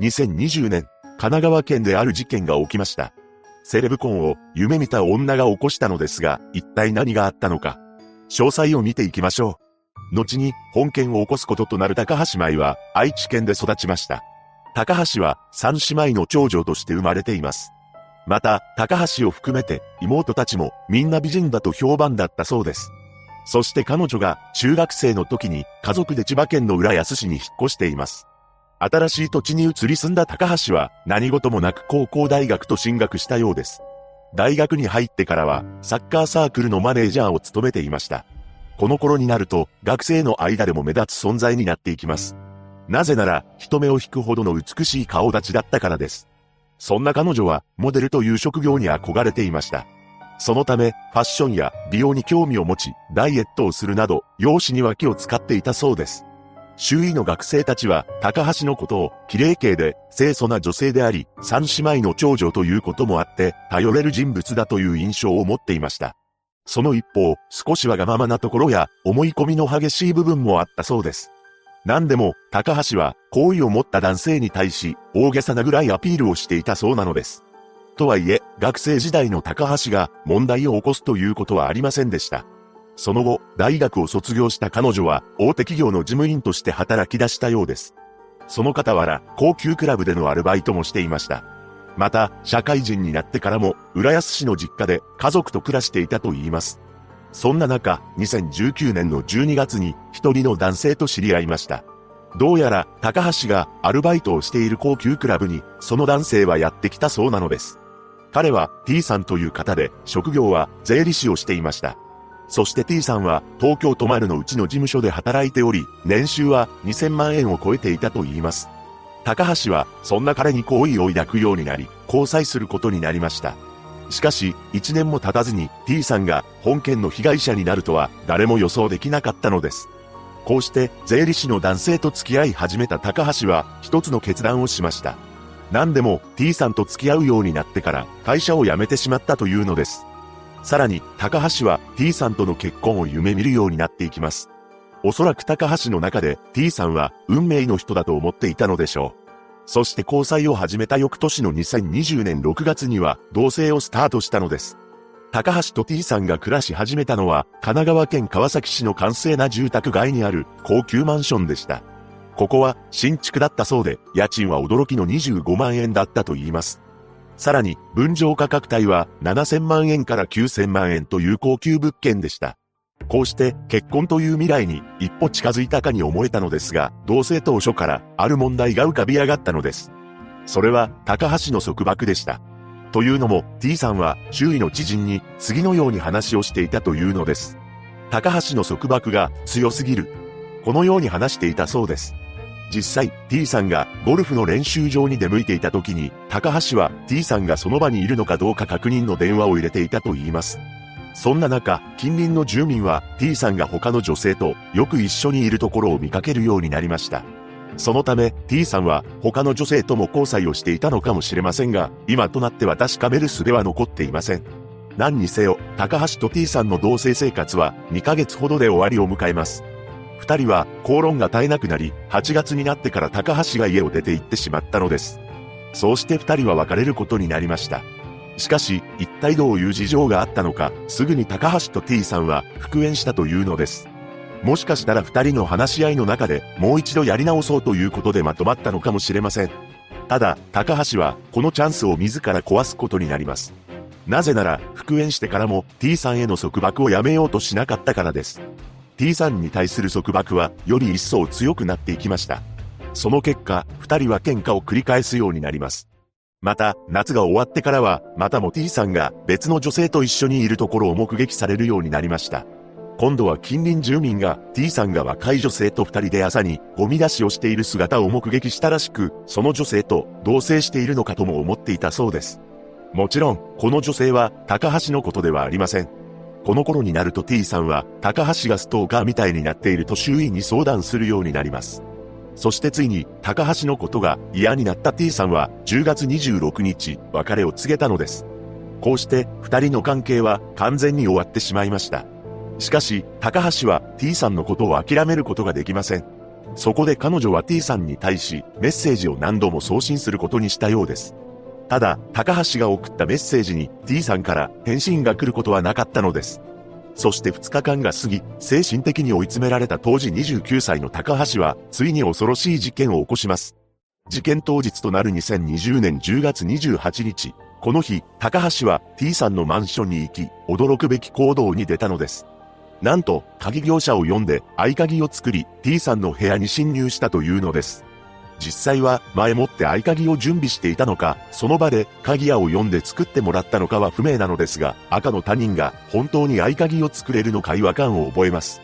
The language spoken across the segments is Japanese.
2020年、神奈川県である事件が起きました。セレブコンを夢見た女が起こしたのですが、一体何があったのか。詳細を見ていきましょう。後に本件を起こすこととなる高橋舞は愛知県で育ちました。高橋は三姉妹の長女として生まれています。また、高橋を含めて妹たちもみんな美人だと評判だったそうです。そして彼女が中学生の時に家族で千葉県の浦安市に引っ越しています。新しい土地に移り住んだ高橋は何事もなく高校大学と進学したようです。大学に入ってからはサッカーサークルのマネージャーを務めていました。この頃になると学生の間でも目立つ存在になっていきます。なぜなら人目を引くほどの美しい顔立ちだったからです。そんな彼女はモデルという職業に憧れていました。そのため、ファッションや美容に興味を持ち、ダイエットをするなど、容姿には気を使っていたそうです。周囲の学生たちは、高橋のことを、綺麗系で、清楚な女性であり、三姉妹の長女ということもあって、頼れる人物だという印象を持っていました。その一方、少しわがままなところや、思い込みの激しい部分もあったそうです。何でも、高橋は、好意を持った男性に対し、大げさなぐらいアピールをしていたそうなのです。とはいえ、学生時代の高橋が問題を起こすということはありませんでした。その後、大学を卒業した彼女は大手企業の事務員として働き出したようです。その傍ら、高級クラブでのアルバイトもしていました。また、社会人になってからも、浦安市の実家で家族と暮らしていたと言います。そんな中、2019年の12月に一人の男性と知り合いました。どうやら、高橋がアルバイトをしている高級クラブに、その男性はやってきたそうなのです。彼は T さんという方で、職業は税理士をしていました。そして T さんは東京都丸のうちの事務所で働いており、年収は2000万円を超えていたと言います。高橋はそんな彼に好意を抱くようになり、交際することになりました。しかし、1年も経たずに T さんが本件の被害者になるとは誰も予想できなかったのです。こうして税理士の男性と付き合い始めた高橋は一つの決断をしました。何でも T さんと付き合うようになってから会社を辞めてしまったというのです。さらに、高橋は T さんとの結婚を夢見るようになっていきます。おそらく高橋の中で T さんは運命の人だと思っていたのでしょう。そして交際を始めた翌年の2020年6月には同棲をスタートしたのです。高橋と T さんが暮らし始めたのは神奈川県川崎市の完成な住宅街にある高級マンションでした。ここは新築だったそうで、家賃は驚きの25万円だったと言います。さらに、分譲価格帯は7000万円から9000万円という高級物件でした。こうして結婚という未来に一歩近づいたかに思えたのですが、同棲当初からある問題が浮かび上がったのです。それは高橋の束縛でした。というのも T さんは周囲の知人に次のように話をしていたというのです。高橋の束縛が強すぎる。このように話していたそうです。実際 T さんがゴルフの練習場に出向いていた時に、高橋は T さんがその場にいるのかどうか確認の電話を入れていたと言います。そんな中、近隣の住民は T さんが他の女性とよく一緒にいるところを見かけるようになりました。そのため T さんは他の女性とも交際をしていたのかもしれませんが、今となっては確かめる術は残っていません。何にせよ、高橋と T さんの同棲生活は2ヶ月ほどで終わりを迎えます。二人は口論が絶えなくなり、8月になってから高橋が家を出て行ってしまったのです。そうして二人は別れることになりました。しかし、一体どういう事情があったのか、すぐに高橋と T さんは復縁したというのです。もしかしたら二人の話し合いの中でもう一度やり直そうということでまとまったのかもしれません。ただ、高橋はこのチャンスを自ら壊すことになります。なぜなら、復縁してからも T さんへの束縛をやめようとしなかったからです。T さんに対する束縛はより一層強くなっていきました。その結果、二人は喧嘩を繰り返すようになります。また、夏が終わってからは、またも T さんが別の女性と一緒にいるところを目撃されるようになりました。今度は近隣住民が T さんが若い女性と二人で朝にゴミ出しをしている姿を目撃したらしく、その女性と同棲しているのかとも思っていたそうです。もちろん、この女性は高橋のことではありません。この頃になると T さんは、高橋がストーカーみたいになっていると周囲に相談するようになります。そしてついに、高橋のことが嫌になった T さんは、10月26日、別れを告げたのです。こうして、二人の関係は完全に終わってしまいました。しかし、高橋は T さんのことを諦めることができません。そこで彼女は T さんに対しメッセージを何度も送信することにしたようです。ただ、高橋が送ったメッセージに T さんから返信が来ることはなかったのです。そして2日間が過ぎ、精神的に追い詰められた当時29歳の高橋は、ついに恐ろしい事件を起こします。事件当日となる2020年10月28日、この日、高橋は T さんのマンションに行き、驚くべき行動に出たのです。なんと、鍵業者を呼んで合鍵を作り、T さんの部屋に侵入したというのです。実際は前もって合鍵を準備していたのか、その場で鍵屋を呼んで作ってもらったのかは不明なのですが、赤の他人が本当に合鍵を作れるのか違和感を覚えます。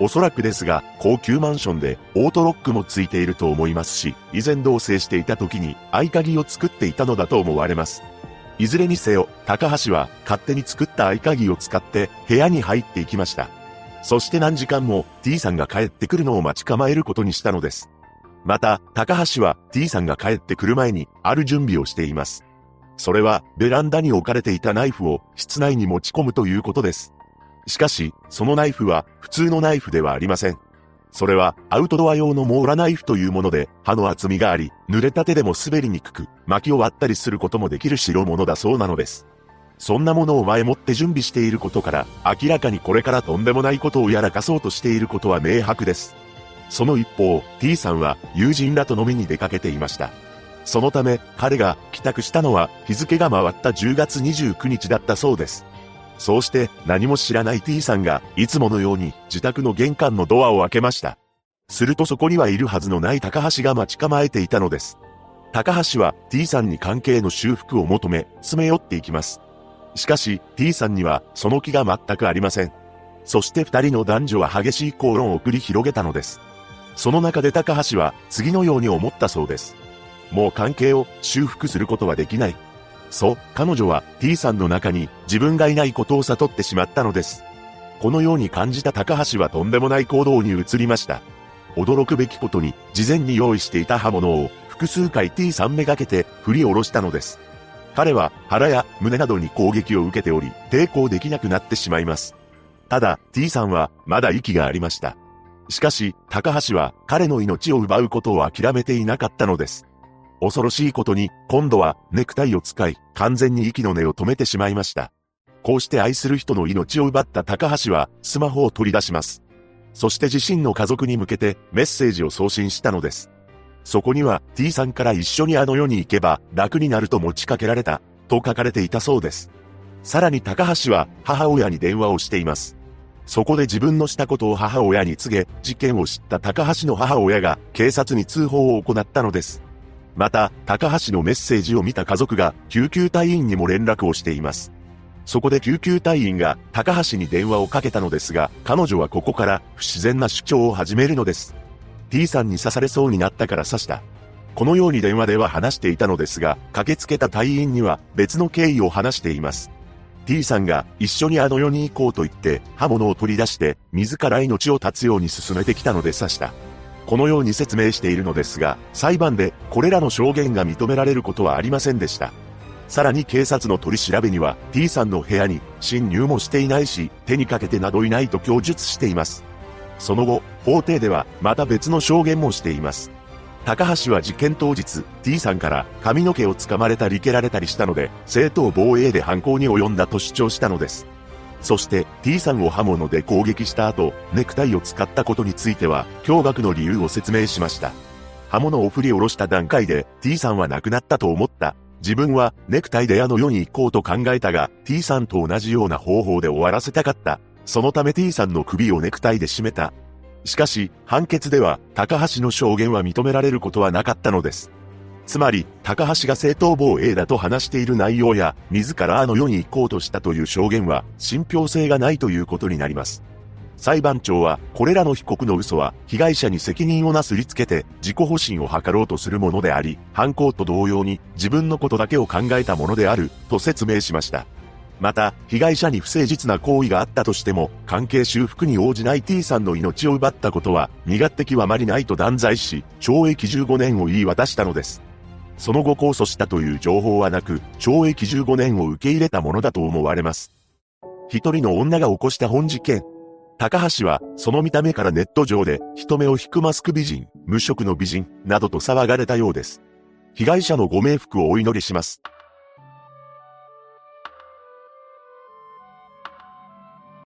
おそらくですが、高級マンションでオートロックもついていると思いますし、以前同棲していた時に合鍵を作っていたのだと思われます。いずれにせよ、高橋は勝手に作った合鍵を使って部屋に入っていきました。そして何時間も T さんが帰ってくるのを待ち構えることにしたのです。また、高橋は T さんが帰ってくる前にある準備をしています。それはベランダに置かれていたナイフを室内に持ち込むということです。しかし、そのナイフは普通のナイフではありません。それはアウトドア用のモーラナイフというもので、刃の厚みがあり、濡れた手でも滑りにくく、薪を割ったりすることもできる代物だそうなのです。そんなものを前もって準備していることから、明らかにこれからとんでもないことをやらかそうとしていることは明白です。その一方、T さんは友人らと飲みに出かけていました。そのため、彼が帰宅したのは日付が回った10月29日だったそうです。そうして何も知らない T さんがいつものように自宅の玄関のドアを開けました。するとそこにはいるはずのない高橋が待ち構えていたのです。高橋は T さんに関係の修復を求め、詰め寄っていきます。しかし T さんにはその気が全くありません。そして二人の男女は激しい口論を繰り広げたのです。その中で高橋は次のように思ったそうです。もう関係を修復することはできない。そう、彼女は T さんの中に自分がいないことを悟ってしまったのです。このように感じた高橋はとんでもない行動に移りました。驚くべきことに、事前に用意していた刃物を複数回 T さんめがけて振り下ろしたのです。彼は腹や胸などに攻撃を受けており、抵抗できなくなってしまいます。ただ、T さんはまだ息がありました。しかし、高橋は彼の命を奪うことを諦めていなかったのです。恐ろしいことに、今度はネクタイを使い、完全に息の根を止めてしまいました。こうして愛する人の命を奪った高橋は、スマホを取り出します。そして自身の家族に向けてメッセージを送信したのです。そこには T さんから一緒にあの世に行けば楽になると持ちかけられた、と書かれていたそうです。さらに高橋は母親に電話をしています。そこで自分のしたことを母親に告げ、事件を知った高橋の母親が警察に通報を行ったのです。また、高橋のメッセージを見た家族が救急隊員にも連絡をしています。そこで救急隊員が高橋に電話をかけたのですが、彼女はここから不自然な主張を始めるのです。T さんに刺されそうになったから刺した。このように電話では話していたのですが、駆けつけた隊員には別の経緯を話しています。T さんが一緒にあの世に行こうと言って刃物を取り出して自ら命を絶つように進めてきたので刺した。このように説明しているのですが、裁判でこれらの証言が認められることはありませんでした。さらに警察の取り調べには T さんの部屋に侵入もしていないし、手にかけてなどいないと供述しています。その後、法廷ではまた別の証言もしています。高橋は事件当日、T さんから髪の毛を掴まれたり蹴られたりしたので、正当防衛で犯行に及んだと主張したのです。そして T さんを刃物で攻撃した後、ネクタイを使ったことについては、驚愕の理由を説明しました。刃物を振り下ろした段階で T さんは亡くなったと思った。自分はネクタイであの世に行こうと考えたが、T さんと同じような方法で終わらせたかった。そのため T さんの首をネクタイで締めた。しかし、判決では、高橋の証言は認められることはなかったのです。つまり、高橋が正当防衛だと話している内容や、自らあの世に行こうとしたという証言は、信憑性がないということになります。裁判長は、これらの被告の嘘は、被害者に責任をなすりつけて、自己保身を図ろうとするものであり、犯行と同様に、自分のことだけを考えたものである、と説明しました。また、被害者に不誠実な行為があったとしても、関係修復に応じない T さんの命を奪ったことは、身勝手極まりないと断罪し、懲役15年を言い渡したのです。その後控訴したという情報はなく、懲役15年を受け入れたものだと思われます。一人の女が起こした本事件。高橋は、その見た目からネット上で、人目を引くマスク美人、無職の美人、などと騒がれたようです。被害者のご冥福をお祈りします。